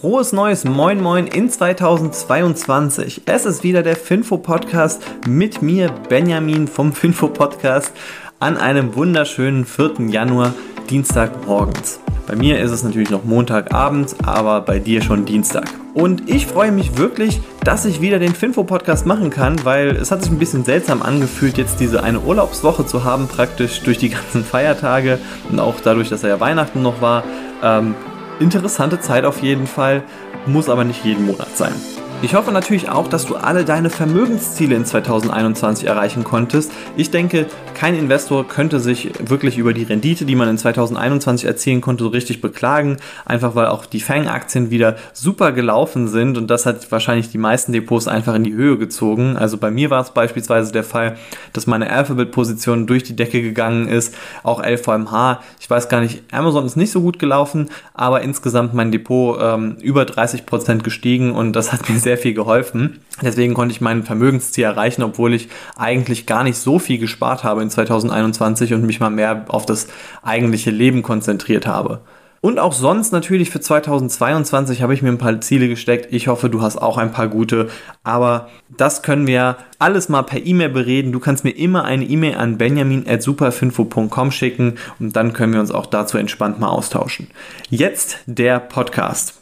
Frohes Neues, moin moin in 2022. Es ist wieder der Finfo Podcast mit mir, Benjamin vom Finfo Podcast, an einem wunderschönen 4. Januar, Dienstagmorgens. Bei mir ist es natürlich noch Montagabend, aber bei dir schon Dienstag. Und ich freue mich wirklich, dass ich wieder den Finfo-Podcast machen kann, weil es hat sich ein bisschen seltsam angefühlt, jetzt diese eine Urlaubswoche zu haben, praktisch durch die ganzen Feiertage und auch dadurch, dass er ja Weihnachten noch war. Ähm, interessante Zeit auf jeden Fall, muss aber nicht jeden Monat sein. Ich hoffe natürlich auch, dass du alle deine Vermögensziele in 2021 erreichen konntest. Ich denke, kein Investor könnte sich wirklich über die Rendite, die man in 2021 erzielen konnte, so richtig beklagen. Einfach weil auch die Fang-Aktien wieder super gelaufen sind und das hat wahrscheinlich die meisten Depots einfach in die Höhe gezogen. Also bei mir war es beispielsweise der Fall, dass meine Alphabet-Position durch die Decke gegangen ist. Auch LVMH. Ich weiß gar nicht, Amazon ist nicht so gut gelaufen, aber insgesamt mein Depot ähm, über 30 Prozent gestiegen und das hat mir sehr sehr viel geholfen. Deswegen konnte ich mein Vermögensziel erreichen, obwohl ich eigentlich gar nicht so viel gespart habe in 2021 und mich mal mehr auf das eigentliche Leben konzentriert habe. Und auch sonst natürlich für 2022 habe ich mir ein paar Ziele gesteckt. Ich hoffe, du hast auch ein paar gute. Aber das können wir alles mal per E-Mail bereden. Du kannst mir immer eine E-Mail an benjamin.superfinfo.com schicken und dann können wir uns auch dazu entspannt mal austauschen. Jetzt der Podcast.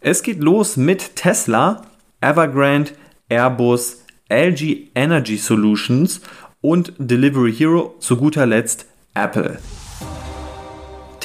Es geht los mit Tesla Evergrande, Airbus, LG Energy Solutions und Delivery Hero, zu guter Letzt Apple.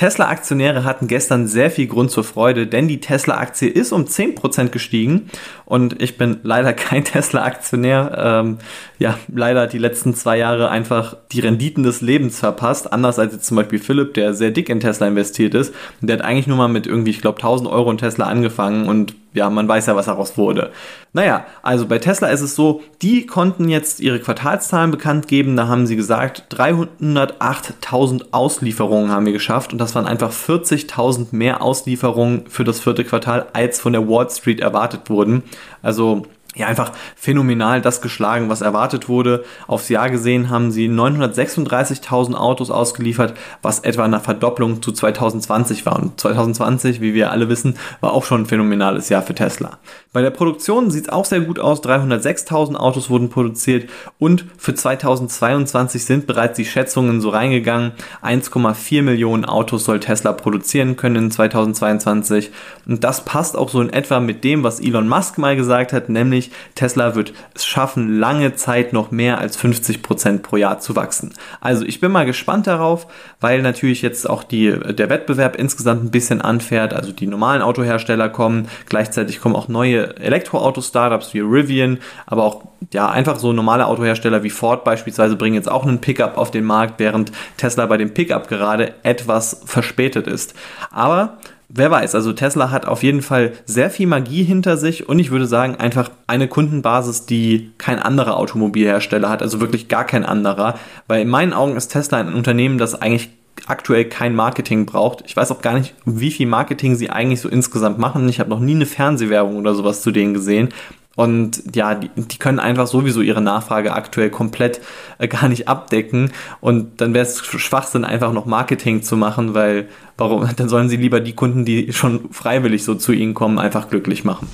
Tesla-Aktionäre hatten gestern sehr viel Grund zur Freude, denn die Tesla-Aktie ist um 10% gestiegen und ich bin leider kein Tesla-Aktionär. Ähm, ja, leider die letzten zwei Jahre einfach die Renditen des Lebens verpasst, anders als jetzt zum Beispiel Philipp, der sehr dick in Tesla investiert ist. Der hat eigentlich nur mal mit irgendwie, ich glaube, 1000 Euro in Tesla angefangen und ja, man weiß ja, was daraus wurde. Naja, also bei Tesla ist es so, die konnten jetzt ihre Quartalszahlen bekannt geben. Da haben sie gesagt, 308.000 Auslieferungen haben wir geschafft und das waren einfach 40.000 mehr Auslieferungen für das vierte Quartal, als von der Wall Street erwartet wurden. Also ja, einfach phänomenal das geschlagen, was erwartet wurde. Aufs Jahr gesehen haben sie 936.000 Autos ausgeliefert, was etwa eine Verdopplung zu 2020 war. Und 2020, wie wir alle wissen, war auch schon ein phänomenales Jahr für Tesla. Bei der Produktion sieht es auch sehr gut aus. 306.000 Autos wurden produziert und für 2022 sind bereits die Schätzungen so reingegangen. 1,4 Millionen Autos soll Tesla produzieren können in 2022. Und das passt auch so in etwa mit dem, was Elon Musk mal gesagt hat, nämlich nämlich Tesla wird es schaffen, lange Zeit noch mehr als 50 Prozent pro Jahr zu wachsen. Also ich bin mal gespannt darauf, weil natürlich jetzt auch die, der Wettbewerb insgesamt ein bisschen anfährt. Also die normalen Autohersteller kommen, gleichzeitig kommen auch neue Elektroauto-Startups wie Rivian, aber auch ja einfach so normale Autohersteller wie Ford beispielsweise bringen jetzt auch einen Pickup auf den Markt, während Tesla bei dem Pickup gerade etwas verspätet ist. Aber wer weiß, also Tesla hat auf jeden Fall sehr viel Magie hinter sich und ich würde sagen, einfach eine Kundenbasis, die kein anderer Automobilhersteller hat, also wirklich gar kein anderer, weil in meinen Augen ist Tesla ein Unternehmen, das eigentlich aktuell kein Marketing braucht. Ich weiß auch gar nicht, wie viel Marketing sie eigentlich so insgesamt machen. Ich habe noch nie eine Fernsehwerbung oder sowas zu denen gesehen. Und ja, die, die, können einfach sowieso ihre Nachfrage aktuell komplett äh, gar nicht abdecken. Und dann wäre es Schwachsinn, einfach noch Marketing zu machen, weil warum? Dann sollen sie lieber die Kunden, die schon freiwillig so zu ihnen kommen, einfach glücklich machen.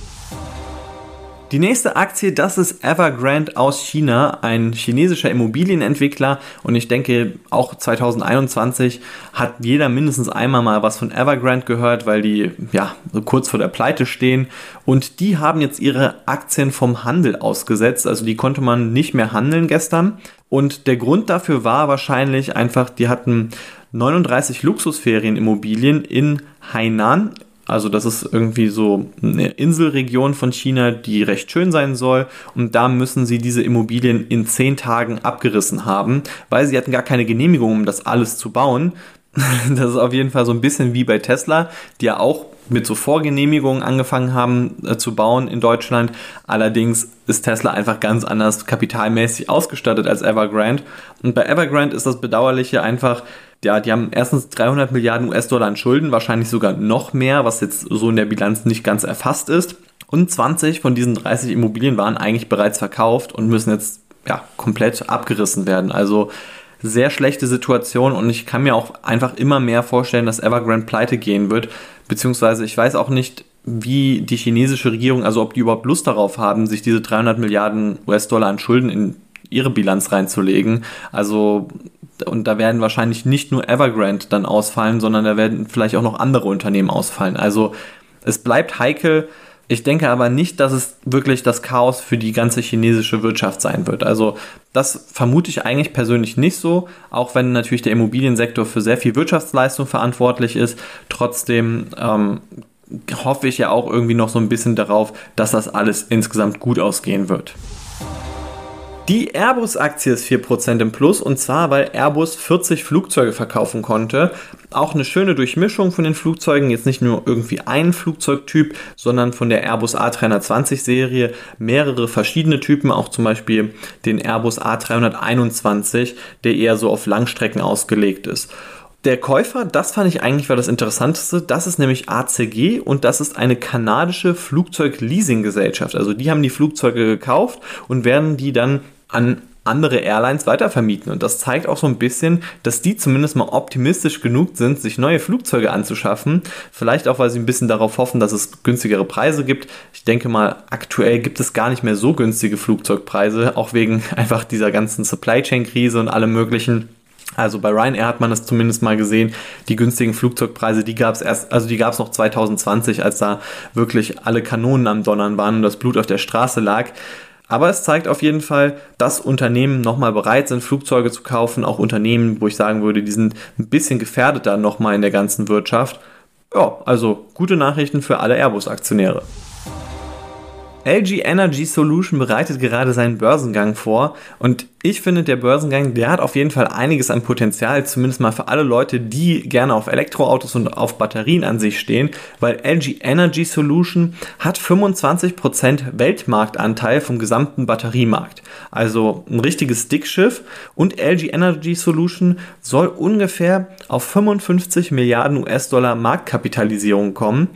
Die nächste Aktie, das ist Evergrande aus China, ein chinesischer Immobilienentwickler. Und ich denke auch 2021 hat jeder mindestens einmal mal was von Evergrande gehört, weil die ja kurz vor der Pleite stehen. Und die haben jetzt ihre Aktien vom Handel ausgesetzt, also die konnte man nicht mehr handeln gestern. Und der Grund dafür war wahrscheinlich einfach, die hatten 39 Luxusferienimmobilien in Hainan also das ist irgendwie so eine Inselregion von China, die recht schön sein soll. Und da müssen sie diese Immobilien in zehn Tagen abgerissen haben, weil sie hatten gar keine Genehmigung, um das alles zu bauen. Das ist auf jeden Fall so ein bisschen wie bei Tesla, die ja auch mit so Vorgenehmigungen angefangen haben äh, zu bauen in Deutschland. Allerdings ist Tesla einfach ganz anders kapitalmäßig ausgestattet als Evergrande. Und bei Evergrande ist das Bedauerliche einfach, ja, die haben erstens 300 Milliarden US-Dollar an Schulden, wahrscheinlich sogar noch mehr, was jetzt so in der Bilanz nicht ganz erfasst ist. Und 20 von diesen 30 Immobilien waren eigentlich bereits verkauft und müssen jetzt ja, komplett abgerissen werden. Also sehr schlechte Situation und ich kann mir auch einfach immer mehr vorstellen, dass Evergrande pleite gehen wird. Beziehungsweise ich weiß auch nicht, wie die chinesische Regierung, also ob die überhaupt Lust darauf haben, sich diese 300 Milliarden US-Dollar an Schulden in ihre Bilanz reinzulegen. Also und da werden wahrscheinlich nicht nur Evergrande dann ausfallen, sondern da werden vielleicht auch noch andere Unternehmen ausfallen. Also es bleibt heikel. Ich denke aber nicht, dass es wirklich das Chaos für die ganze chinesische Wirtschaft sein wird. Also das vermute ich eigentlich persönlich nicht so, auch wenn natürlich der Immobiliensektor für sehr viel Wirtschaftsleistung verantwortlich ist. Trotzdem ähm, hoffe ich ja auch irgendwie noch so ein bisschen darauf, dass das alles insgesamt gut ausgehen wird. Die Airbus-Aktie ist 4% im Plus und zwar, weil Airbus 40 Flugzeuge verkaufen konnte. Auch eine schöne Durchmischung von den Flugzeugen, jetzt nicht nur irgendwie ein Flugzeugtyp, sondern von der Airbus A320-Serie mehrere verschiedene Typen, auch zum Beispiel den Airbus A321, der eher so auf Langstrecken ausgelegt ist. Der Käufer, das fand ich eigentlich war das Interessanteste, das ist nämlich ACG und das ist eine kanadische Flugzeugleasinggesellschaft. Also die haben die Flugzeuge gekauft und werden die dann an andere Airlines weitervermieten. Und das zeigt auch so ein bisschen, dass die zumindest mal optimistisch genug sind, sich neue Flugzeuge anzuschaffen. Vielleicht auch, weil sie ein bisschen darauf hoffen, dass es günstigere Preise gibt. Ich denke mal, aktuell gibt es gar nicht mehr so günstige Flugzeugpreise, auch wegen einfach dieser ganzen Supply Chain Krise und allem möglichen. Also bei Ryanair hat man das zumindest mal gesehen. Die günstigen Flugzeugpreise, die gab es erst, also die gab es noch 2020, als da wirklich alle Kanonen am Donnern waren und das Blut auf der Straße lag. Aber es zeigt auf jeden Fall, dass Unternehmen nochmal bereit sind, Flugzeuge zu kaufen. Auch Unternehmen, wo ich sagen würde, die sind ein bisschen gefährdeter nochmal in der ganzen Wirtschaft. Ja, also gute Nachrichten für alle Airbus-Aktionäre. LG Energy Solution bereitet gerade seinen Börsengang vor und ich finde, der Börsengang, der hat auf jeden Fall einiges an Potenzial, zumindest mal für alle Leute, die gerne auf Elektroautos und auf Batterien an sich stehen, weil LG Energy Solution hat 25% Weltmarktanteil vom gesamten Batteriemarkt. Also ein richtiges Dickschiff und LG Energy Solution soll ungefähr auf 55 Milliarden US-Dollar Marktkapitalisierung kommen.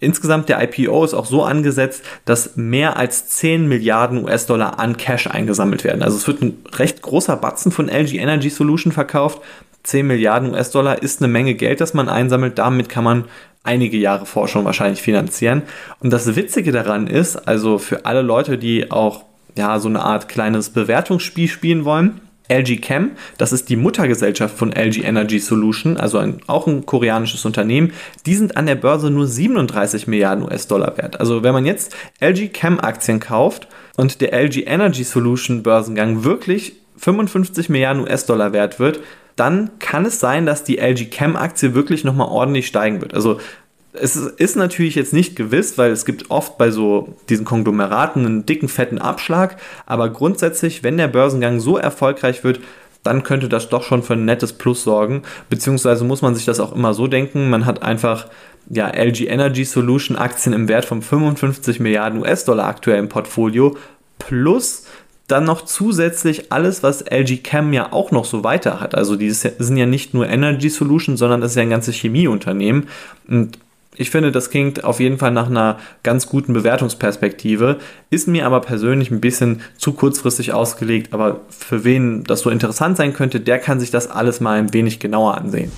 Insgesamt der IPO ist auch so angesetzt, dass mehr als 10 Milliarden US-Dollar an Cash eingesammelt werden. Also es wird ein recht großer Batzen von LG Energy Solution verkauft. 10 Milliarden US-Dollar ist eine Menge Geld, das man einsammelt. Damit kann man einige Jahre Forschung wahrscheinlich finanzieren. Und das Witzige daran ist, also für alle Leute, die auch ja so eine Art kleines Bewertungsspiel spielen wollen, LG Chem, das ist die Muttergesellschaft von LG Energy Solution, also ein, auch ein koreanisches Unternehmen, die sind an der Börse nur 37 Milliarden US-Dollar wert. Also wenn man jetzt LG Chem Aktien kauft und der LG Energy Solution Börsengang wirklich 55 Milliarden US-Dollar wert wird, dann kann es sein, dass die LG Chem Aktie wirklich nochmal ordentlich steigen wird. Also es ist natürlich jetzt nicht gewiss, weil es gibt oft bei so diesen Konglomeraten einen dicken, fetten Abschlag. Aber grundsätzlich, wenn der Börsengang so erfolgreich wird, dann könnte das doch schon für ein nettes Plus sorgen. Beziehungsweise muss man sich das auch immer so denken. Man hat einfach ja, LG Energy Solution Aktien im Wert von 55 Milliarden US-Dollar aktuell im Portfolio. Plus dann noch zusätzlich alles, was LG Chem ja auch noch so weiter hat. Also die sind ja nicht nur Energy Solution, sondern das ist ja ein ganzes Chemieunternehmen. Und ich finde, das klingt auf jeden Fall nach einer ganz guten Bewertungsperspektive, ist mir aber persönlich ein bisschen zu kurzfristig ausgelegt, aber für wen das so interessant sein könnte, der kann sich das alles mal ein wenig genauer ansehen.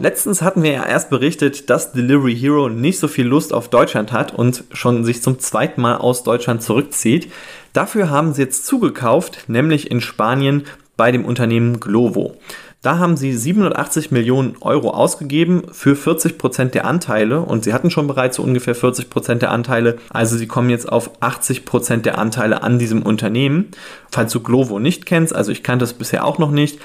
Letztens hatten wir ja erst berichtet, dass Delivery Hero nicht so viel Lust auf Deutschland hat und schon sich zum zweiten Mal aus Deutschland zurückzieht. Dafür haben sie jetzt zugekauft, nämlich in Spanien bei dem Unternehmen Glovo. Da haben sie 780 Millionen Euro ausgegeben für 40 Prozent der Anteile und sie hatten schon bereits so ungefähr 40 Prozent der Anteile. Also sie kommen jetzt auf 80 Prozent der Anteile an diesem Unternehmen. Falls du Glovo nicht kennst, also ich kannte es bisher auch noch nicht,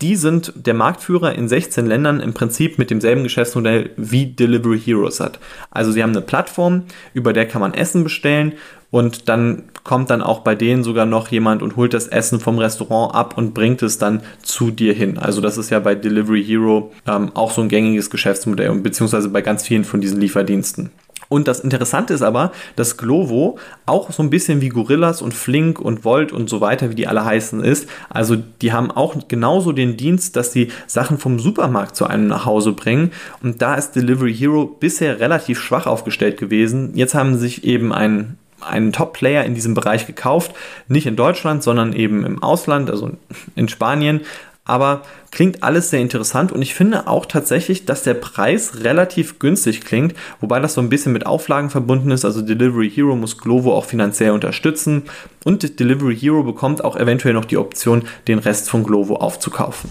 die sind der Marktführer in 16 Ländern im Prinzip mit demselben Geschäftsmodell wie Delivery Heroes hat. Also sie haben eine Plattform, über der kann man Essen bestellen und dann kommt dann auch bei denen sogar noch jemand und holt das Essen vom Restaurant ab und bringt es dann zu dir hin. Also das ist ja bei Delivery Hero ähm, auch so ein gängiges Geschäftsmodell und beziehungsweise bei ganz vielen von diesen Lieferdiensten. Und das Interessante ist aber, dass Glovo auch so ein bisschen wie Gorillas und Flink und Volt und so weiter, wie die alle heißen, ist. Also die haben auch genauso den Dienst, dass sie Sachen vom Supermarkt zu einem nach Hause bringen. Und da ist Delivery Hero bisher relativ schwach aufgestellt gewesen. Jetzt haben sie sich eben ein einen Top-Player in diesem Bereich gekauft, nicht in Deutschland, sondern eben im Ausland, also in Spanien. Aber klingt alles sehr interessant und ich finde auch tatsächlich, dass der Preis relativ günstig klingt, wobei das so ein bisschen mit Auflagen verbunden ist. Also Delivery Hero muss Glovo auch finanziell unterstützen und Delivery Hero bekommt auch eventuell noch die Option, den Rest von Glovo aufzukaufen.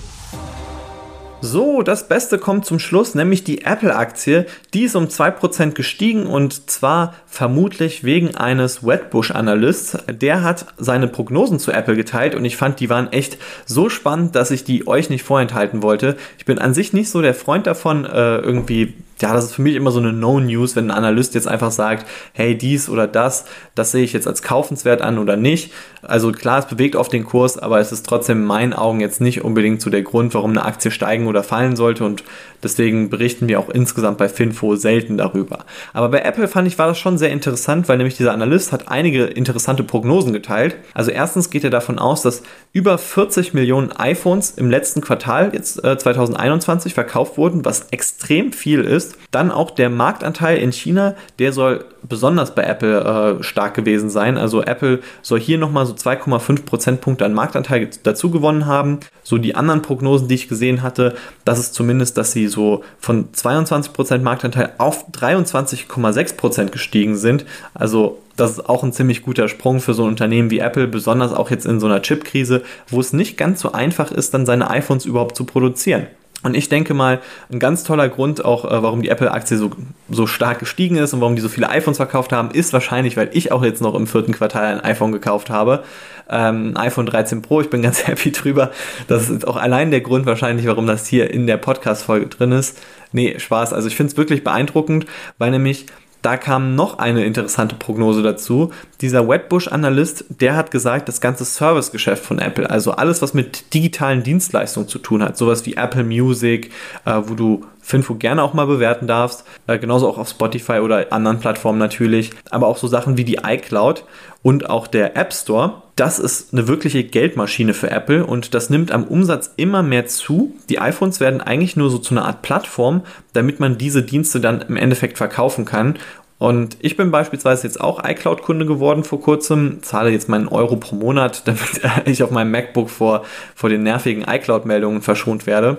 So, das Beste kommt zum Schluss, nämlich die Apple-Aktie. Die ist um 2% gestiegen und zwar vermutlich wegen eines Wetbush-Analysts. Der hat seine Prognosen zu Apple geteilt und ich fand, die waren echt so spannend, dass ich die euch nicht vorenthalten wollte. Ich bin an sich nicht so der Freund davon, äh, irgendwie ja, das ist für mich immer so eine No-News, wenn ein Analyst jetzt einfach sagt, hey, dies oder das, das sehe ich jetzt als kaufenswert an oder nicht. Also klar, es bewegt auf den Kurs, aber es ist trotzdem in meinen Augen jetzt nicht unbedingt so der Grund, warum eine Aktie steigen oder fallen sollte und deswegen berichten wir auch insgesamt bei Finfo selten darüber. Aber bei Apple fand ich, war das schon sehr interessant, weil nämlich dieser Analyst hat einige interessante Prognosen geteilt. Also erstens geht er davon aus, dass über 40 Millionen iPhones im letzten Quartal jetzt äh, 2021 verkauft wurden, was extrem viel ist ist. Dann auch der Marktanteil in China, der soll besonders bei Apple äh, stark gewesen sein. Also Apple soll hier nochmal so 2,5 Prozentpunkte an Marktanteil dazu gewonnen haben. So die anderen Prognosen, die ich gesehen hatte, das ist zumindest, dass sie so von 22 Prozent Marktanteil auf 23,6 Prozent gestiegen sind. Also das ist auch ein ziemlich guter Sprung für so ein Unternehmen wie Apple, besonders auch jetzt in so einer Chip-Krise, wo es nicht ganz so einfach ist, dann seine iPhones überhaupt zu produzieren. Und ich denke mal, ein ganz toller Grund auch, äh, warum die Apple-Aktie so, so stark gestiegen ist und warum die so viele iPhones verkauft haben, ist wahrscheinlich, weil ich auch jetzt noch im vierten Quartal ein iPhone gekauft habe. Ähm, iPhone 13 Pro, ich bin ganz happy drüber. Das ist auch allein der Grund wahrscheinlich, warum das hier in der Podcast-Folge drin ist. Nee, Spaß. Also ich finde es wirklich beeindruckend, weil nämlich da kam noch eine interessante Prognose dazu. Dieser Wedbush-Analyst, der hat gesagt, das ganze Servicegeschäft von Apple, also alles, was mit digitalen Dienstleistungen zu tun hat, sowas wie Apple Music, äh, wo du Finfo gerne auch mal bewerten darfst, äh, genauso auch auf Spotify oder anderen Plattformen natürlich, aber auch so Sachen wie die iCloud und auch der App Store. Das ist eine wirkliche Geldmaschine für Apple und das nimmt am Umsatz immer mehr zu. Die iPhones werden eigentlich nur so zu einer Art Plattform, damit man diese Dienste dann im Endeffekt verkaufen kann. Und ich bin beispielsweise jetzt auch iCloud-Kunde geworden vor kurzem, zahle jetzt meinen Euro pro Monat, damit ich auf meinem MacBook vor, vor den nervigen iCloud-Meldungen verschont werde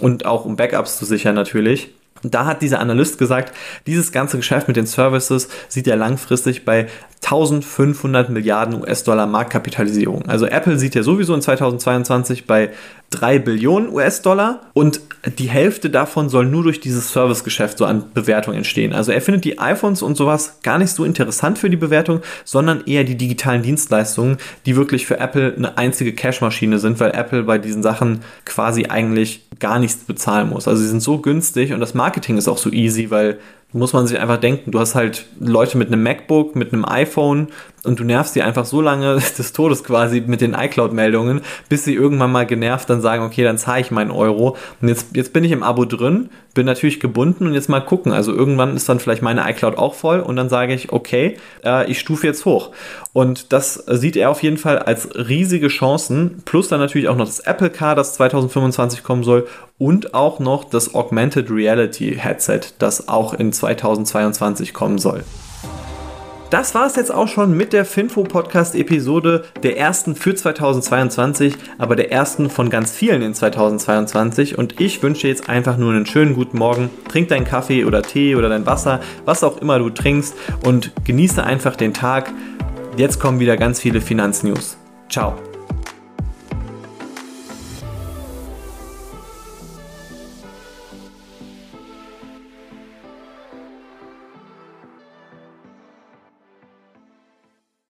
und auch um Backups zu sichern natürlich. Und da hat dieser Analyst gesagt, dieses ganze Geschäft mit den Services sieht er langfristig bei 1500 Milliarden US-Dollar Marktkapitalisierung. Also Apple sieht ja sowieso in 2022 bei 3 Billionen US-Dollar und die Hälfte davon soll nur durch dieses Servicegeschäft so an Bewertung entstehen. Also er findet die iPhones und sowas gar nicht so interessant für die Bewertung, sondern eher die digitalen Dienstleistungen, die wirklich für Apple eine einzige Cashmaschine sind, weil Apple bei diesen Sachen quasi eigentlich gar nichts bezahlen muss. Also sie sind so günstig und das Marketing ist auch so easy, weil muss man sich einfach denken, du hast halt Leute mit einem MacBook, mit einem iPhone und du nervst die einfach so lange des Todes quasi mit den iCloud-Meldungen, bis sie irgendwann mal genervt dann sagen, okay, dann zahle ich meinen Euro. Und jetzt, jetzt bin ich im Abo drin, bin natürlich gebunden und jetzt mal gucken. Also irgendwann ist dann vielleicht meine iCloud auch voll und dann sage ich, okay, äh, ich stufe jetzt hoch. Und das sieht er auf jeden Fall als riesige Chancen, plus dann natürlich auch noch das Apple Car, das 2025 kommen soll und auch noch das Augmented Reality Headset, das auch in 2022 kommen soll. Das war es jetzt auch schon mit der Finfo Podcast Episode, der ersten für 2022, aber der ersten von ganz vielen in 2022. Und ich wünsche jetzt einfach nur einen schönen guten Morgen. Trink deinen Kaffee oder Tee oder dein Wasser, was auch immer du trinkst und genieße einfach den Tag. Jetzt kommen wieder ganz viele Finanznews. Ciao.